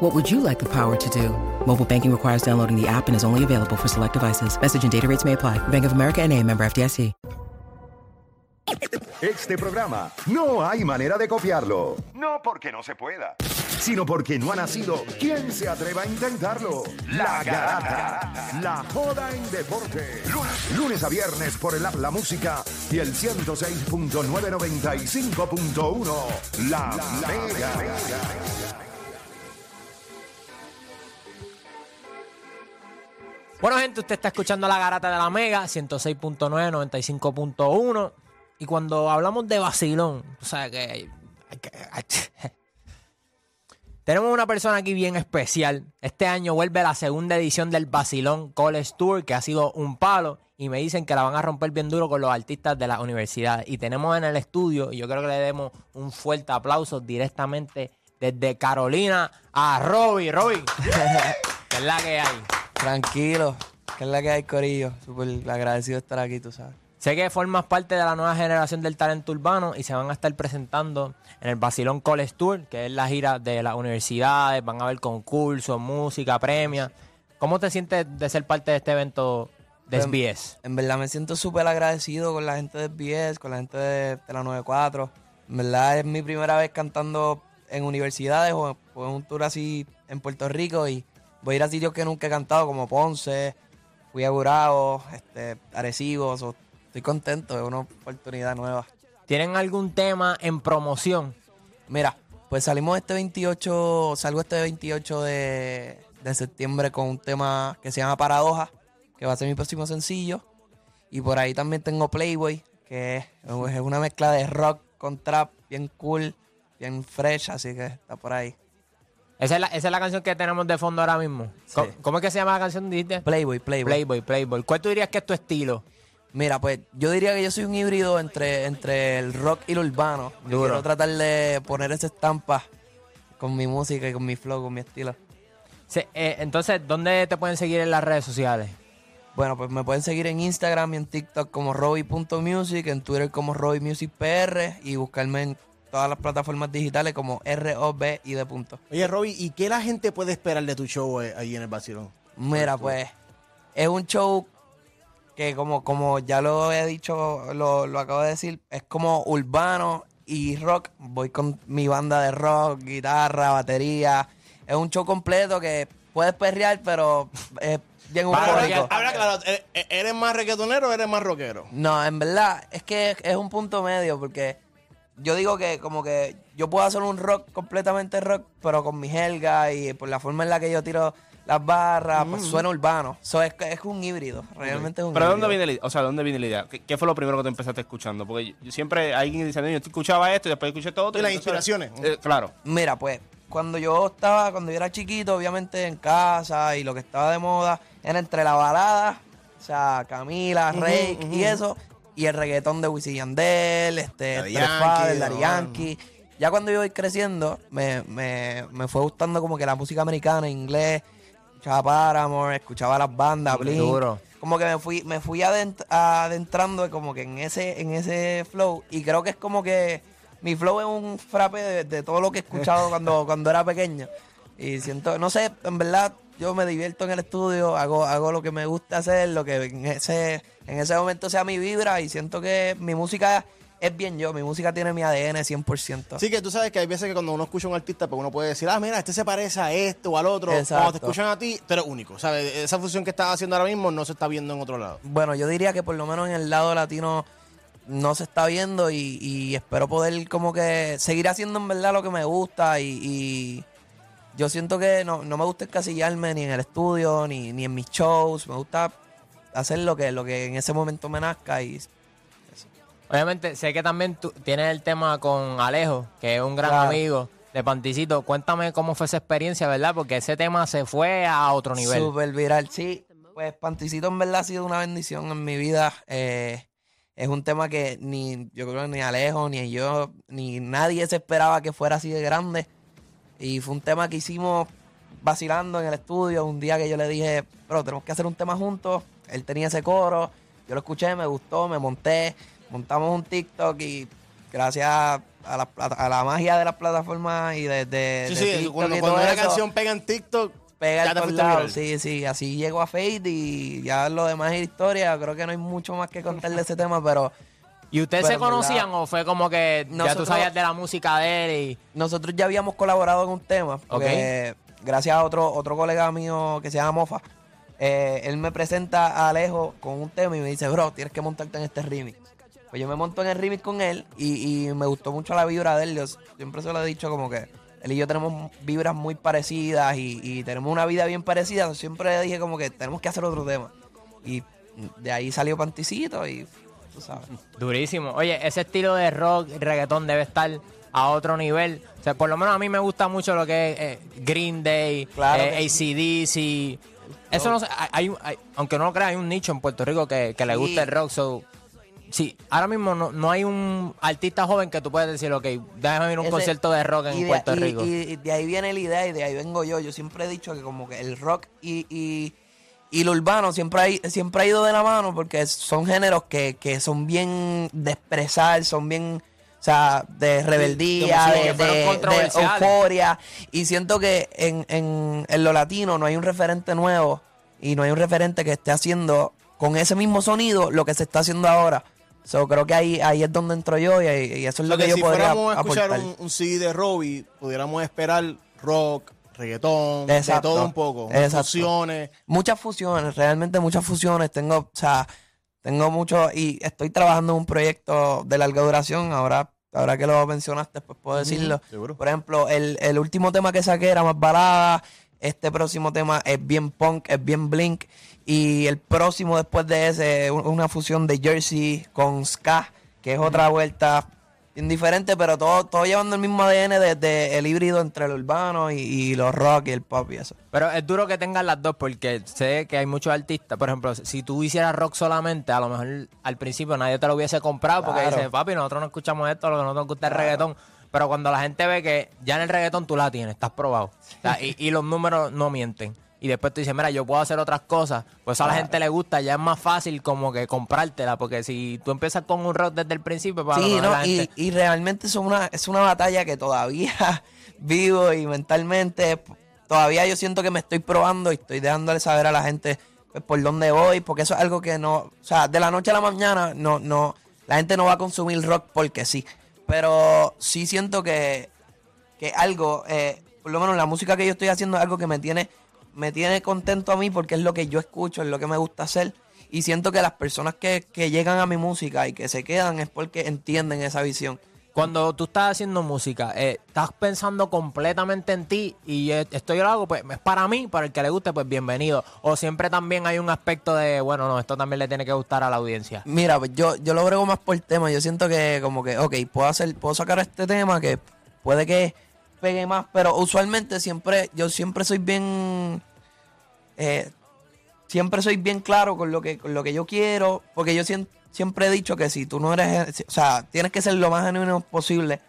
What would you like the power to do? Mobile banking requires downloading the app and is only available for select devices. Message and data rates may apply. Bank of America and a member FDIC. Este programa no hay manera de copiarlo. No porque no se pueda, sino porque no ha nacido. ¿Quién se atreva a intentarlo? La Garata. La joda en deporte. Lunes, lunes a viernes por el app La Música y el 106.995.1. La, Mega. Bueno, gente, usted está escuchando la garata de la Mega, 106.9, 95.1. Y cuando hablamos de vacilón, o sea que, hay que- hay- Tenemos una persona aquí bien especial. Este año vuelve la segunda edición del Vacilón College Tour, que ha sido un palo. Y me dicen que la van a romper bien duro con los artistas de las universidades. Y tenemos en el estudio, y yo creo que le demos un fuerte aplauso directamente desde Carolina a Robbie. Robbie, que es la que hay. Tranquilo, que es la que hay, Corillo. Súper agradecido de estar aquí, tú sabes. Sé que formas parte de la nueva generación del talento urbano y se van a estar presentando en el Basilón College Tour, que es la gira de las universidades, van a haber concursos, música, premios. ¿Cómo te sientes de ser parte de este evento de SBS? En verdad me siento súper agradecido con la gente de SBS, con la gente de, de la 94. En verdad es mi primera vez cantando en universidades o, o en un tour así en Puerto Rico y voy a ir a sitios que nunca he cantado como Ponce, fui a Gurabo, este, Arecibo. so, estoy contento, es una oportunidad nueva. ¿Tienen algún tema en promoción? Mira, pues salimos este 28, salgo este 28 de, de septiembre con un tema que se llama Paradoja, que va a ser mi próximo sencillo. Y por ahí también tengo Playboy, que es una mezcla de rock con trap, bien cool, bien fresh, así que está por ahí. Esa es la, esa es la canción que tenemos de fondo ahora mismo. ¿Cómo, cómo es que se llama la canción? dijiste? Playboy, Playboy. Playboy, Playboy. ¿Cuál tú dirías que es tu estilo? Mira, pues yo diría que yo soy un híbrido entre, entre el rock y lo urbano. Duro. Quiero tratar de poner esa estampa con mi música y con mi flow, con mi estilo. Eh, entonces, ¿dónde te pueden seguir en las redes sociales? Bueno, pues me pueden seguir en Instagram y en TikTok como Roby.music, en Twitter como RobyMusicPR y buscarme en todas las plataformas digitales como ROB y de punto. Oye, Robbie, ¿y qué la gente puede esperar de tu show eh, ahí en el Vacilón? Mira, pues es un show que como, como ya lo he dicho, lo, lo acabo de decir, es como urbano y rock. Voy con mi banda de rock, guitarra, batería. Es un show completo que puedes perrear, pero es bien rockear. Habla claro, ¿e- e- ¿eres más reggaetonero o eres más rockero? No, en verdad, es que es, es un punto medio, porque yo digo que como que yo puedo hacer un rock completamente rock, pero con mi jerga y por la forma en la que yo tiro las barras, pues suena urbano. So, es, es un híbrido, realmente es un Pero ¿de híbrido. dónde viene? O sea, ¿de dónde viene la idea? ¿Qué, qué fue lo primero que te empezaste escuchando? Porque yo- yo siempre alguien diciendo, yo escuchaba esto y después escuché todo otro. Y las entonces- inspiraciones. Eh, claro. Mira, pues, cuando yo estaba, cuando yo era chiquito, obviamente en casa y lo que estaba de moda era entre la balada, o sea, Camila, Rake y eso, y el reggaetón de Wisin Yandel, este, Daddy Tres Daddy. Yankee. Ya cuando yo voy creciendo, me, me, me fue gustando como que la música americana, inglés, escuchaba Paramore, escuchaba las bandas, Blink. Duro. Como que me fui, me fui adent- adentrando como que en ese, en ese flow. Y creo que es como que mi flow es un frappe de, de todo lo que he escuchado cuando, cuando era pequeño. Y siento, no sé, en verdad, yo me divierto en el estudio, hago, hago lo que me gusta hacer, lo que en ese, en ese momento sea mi vibra, y siento que mi música es bien yo, mi música tiene mi ADN 100%. Sí, que tú sabes que hay veces que cuando uno escucha a un artista, pues uno puede decir, ah, mira, este se parece a esto o al otro. Cuando Exacto. te escuchan a ti, tú eres único, ¿sabes? Esa función que estás haciendo ahora mismo no se está viendo en otro lado. Bueno, yo diría que por lo menos en el lado latino no se está viendo y, y espero poder como que seguir haciendo en verdad lo que me gusta y, y yo siento que no, no me gusta encasillarme ni en el estudio ni, ni en mis shows, me gusta hacer lo que, lo que en ese momento me nazca y Obviamente, sé que también tú tienes el tema con Alejo, que es un gran Claro. amigo de Panticito. Cuéntame cómo fue esa experiencia, ¿verdad? Porque ese tema se fue a otro nivel. Súper viral, sí. Pues Panticito en verdad ha sido una bendición en mi vida. Eh, es un tema que ni yo creo que ni Alejo, ni yo, ni nadie se esperaba que fuera así de grande. Y fue un tema que hicimos vacilando en el estudio. Un día que yo le dije, bro, tenemos que hacer un tema juntos. Él tenía ese coro. Yo lo escuché, me gustó, me monté. Montamos un TikTok y gracias a la, a la magia de las plataformas y de, de- Sí, de sí, TikTok cuando, y cuando eso, canción pega en TikTok, pega ya lados. viral. Sí, sí, así llegó a Fade y ya lo demás es historia. Creo que no hay mucho más que contar de ese tema, pero ¿Y ustedes Pero se verdad- conocían o fue como que ya tú Nosotros- sabías de la música de él y... nosotros ya habíamos colaborado en un tema. Porque gracias a otro, otro colega mío que se llama Mofa, eh, él me presenta a Alejo con un tema y me dice, bro, tienes que montarte en este remix. Pues yo me monto en el remix con él y, y me gustó mucho la vibra de él. Yo siempre se lo he dicho como que él y yo tenemos vibras muy parecidas y, y tenemos una vida bien parecida. Siempre le dije como que tenemos que hacer otro tema. Y de ahí salió Panticito y tú sabes. Durísimo. Oye, ese estilo de rock y reggaetón debe estar a otro nivel. O sea, por lo menos a mí me gusta mucho lo que es eh, Green Day, Claro eh, ACDC. Eso no sé, hay, hay- aunque no lo creas, hay un nicho en Puerto Rico que, que le gusta el rock. So, sí, ahora mismo no, no hay un artista joven que tú puedes decir, ok, déjame ir a un Ese- concierto de rock en y de, Puerto y- Rico. Y, de ahí viene la idea y de ahí vengo yo. Yo siempre he dicho que como que el rock y, y, y lo urbano siempre, hay, siempre ha ido de la mano porque son géneros que, que son bien de expresar, son bien, o sea, de rebeldía, de, euforia. Y siento que en, en, en lo latino no hay un referente nuevo y no hay un referente que esté haciendo con ese mismo sonido lo que se está haciendo ahora. So, creo que ahí, ahí es donde entro yo y, y eso es O lo sea, que, yo si podría fuéramos a escuchar un, un CD de Robbie, pudiéramos esperar rock, reggaetón, Exacto. de todo un poco. Exacto. Fusiones. Muchas fusiones, realmente muchas fusiones. Tengo, o sea, tengo mucho y estoy trabajando en un proyecto de larga duración. Ahora, ahora que lo mencionaste, pues puedo decirlo. seguro. Por ejemplo, el, el último tema que saqué era más balada. Este próximo tema es bien punk, es bien blink. Y el próximo después de ese, un- una fusión de Jersey con ska, que es otra vuelta bien diferente, pero todo, todo llevando el mismo ADN desde el híbrido entre lo urbano y, y los rock y el pop y eso. Pero es duro que tengan las dos porque sé que hay muchos artistas. Por ejemplo, si tú hicieras rock solamente, a lo mejor al principio nadie te lo hubiese comprado porque dice, papi, nosotros no escuchamos esto, lo que no nos gusta es reggaetón. Pero cuando la gente ve que ya en el reggaetón tú la tienes, estás probado. O sea, y, y los números no mienten. Y después tú dices, mira, yo puedo hacer otras cosas. Pues a la gente le gusta, ya es más fácil como que comprártela. Porque si tú empiezas con un rock desde el principio, pues a lo Sí, no, la y, gente- y realmente es una, es una batalla que todavía vivo y mentalmente todavía yo siento que me estoy probando y estoy dejándole saber a la gente pues, por dónde voy, porque eso es algo que no, o sea, de la noche a la mañana no, no, la gente no va a consumir rock porque sí, pero sí siento que, que algo, eh, por lo menos la música que yo estoy haciendo es algo que me tiene, me tiene contento a mí porque es lo que yo escucho, es lo que me gusta hacer. Y siento que las personas que, que llegan a mi música y que se quedan es porque entienden esa visión. Cuando tú estás haciendo música, eh, estás pensando completamente en ti y eh, esto yo lo hago, pues es para mí, para el que le guste, pues bienvenido. O siempre también hay un aspecto de, bueno, no, esto también le tiene que gustar a la audiencia. Mira, pues yo, yo lo brego más por tema. Yo siento que como que, ok, puedo hacer, puedo sacar este tema que puede que pegue más, pero usualmente siempre, yo siempre soy bien, eh, siempre soy bien claro con lo que, con lo que yo quiero, porque yo sien- siempre he dicho que si tú no eres, o sea, tienes que ser lo más genuino posible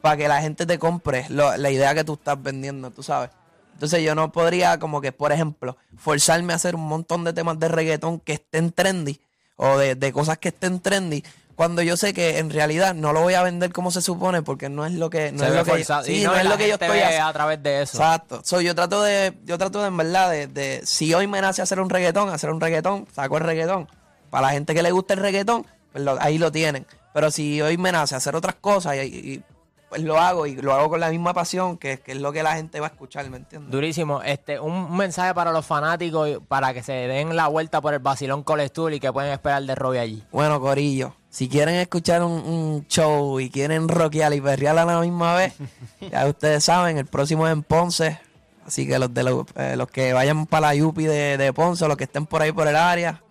para que la gente te compre la idea que tú estás vendiendo, tú sabes. Entonces yo no podría como que, por ejemplo, forzarme a hacer un montón de temas de reggaetón que estén trendy o de, de cosas que estén trendy cuando yo sé que en realidad no lo voy a vender como se supone porque no es lo que no Se es lo que sí, no, es lo que yo estoy haciendo. a través de eso. Exacto. So, yo trato de, yo trato de en verdad de, de- si hoy me nace hacer un reggaetón, hacer un reggaetón, saco el reggaetón. Para la gente que le gusta el reggaetón, pues lo- ahí lo tienen. Pero si hoy me nace hacer otras cosas, y, y, pues lo hago y lo hago con la misma pasión, que, que es lo que la gente va a escuchar, ¿me entiendes? Durísimo. Este, un mensaje para los fanáticos y para que se den la vuelta por el Basilón College Tour y que pueden esperar de Robbie allí. Bueno, Corillo, si quieren escuchar un, un show y quieren rockear y perrear a la misma vez, ya ustedes saben, el próximo es en Ponce. Así que los de los, eh, los que vayan para la Yupi de, de Ponce, los que estén por ahí por el área,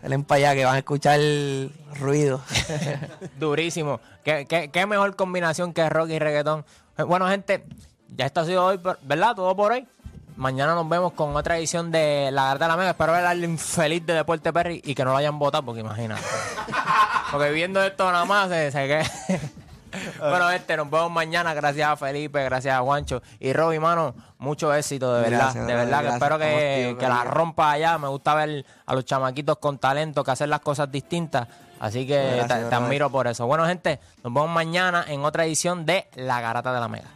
salen para allá que van a escuchar el ruido. Durísimo. ¿Qué, qué, qué mejor combinación que rock y reggaetón. Bueno, gente, ya esto ha sido hoy, ¿verdad? Todo por hoy. Mañana nos vemos con otra edición de La Garta de la Mega. Espero ver al infeliz de Deporte Perry y que no lo hayan votado, porque imagínate. porque viendo esto nada más se, se que- bueno, este, nos vemos mañana. Gracias a Felipe, gracias a Juancho. Y Roby, mano, mucho éxito, de verdad. Gracias, de verdad, que espero que, tío, que la rompa allá. Me gusta ver a los chamaquitos con talento que hacen las cosas distintas. Así que Gracias, te- te admiro por eso. Bueno, gente, nos vemos mañana en otra edición de La Garata de la Mega.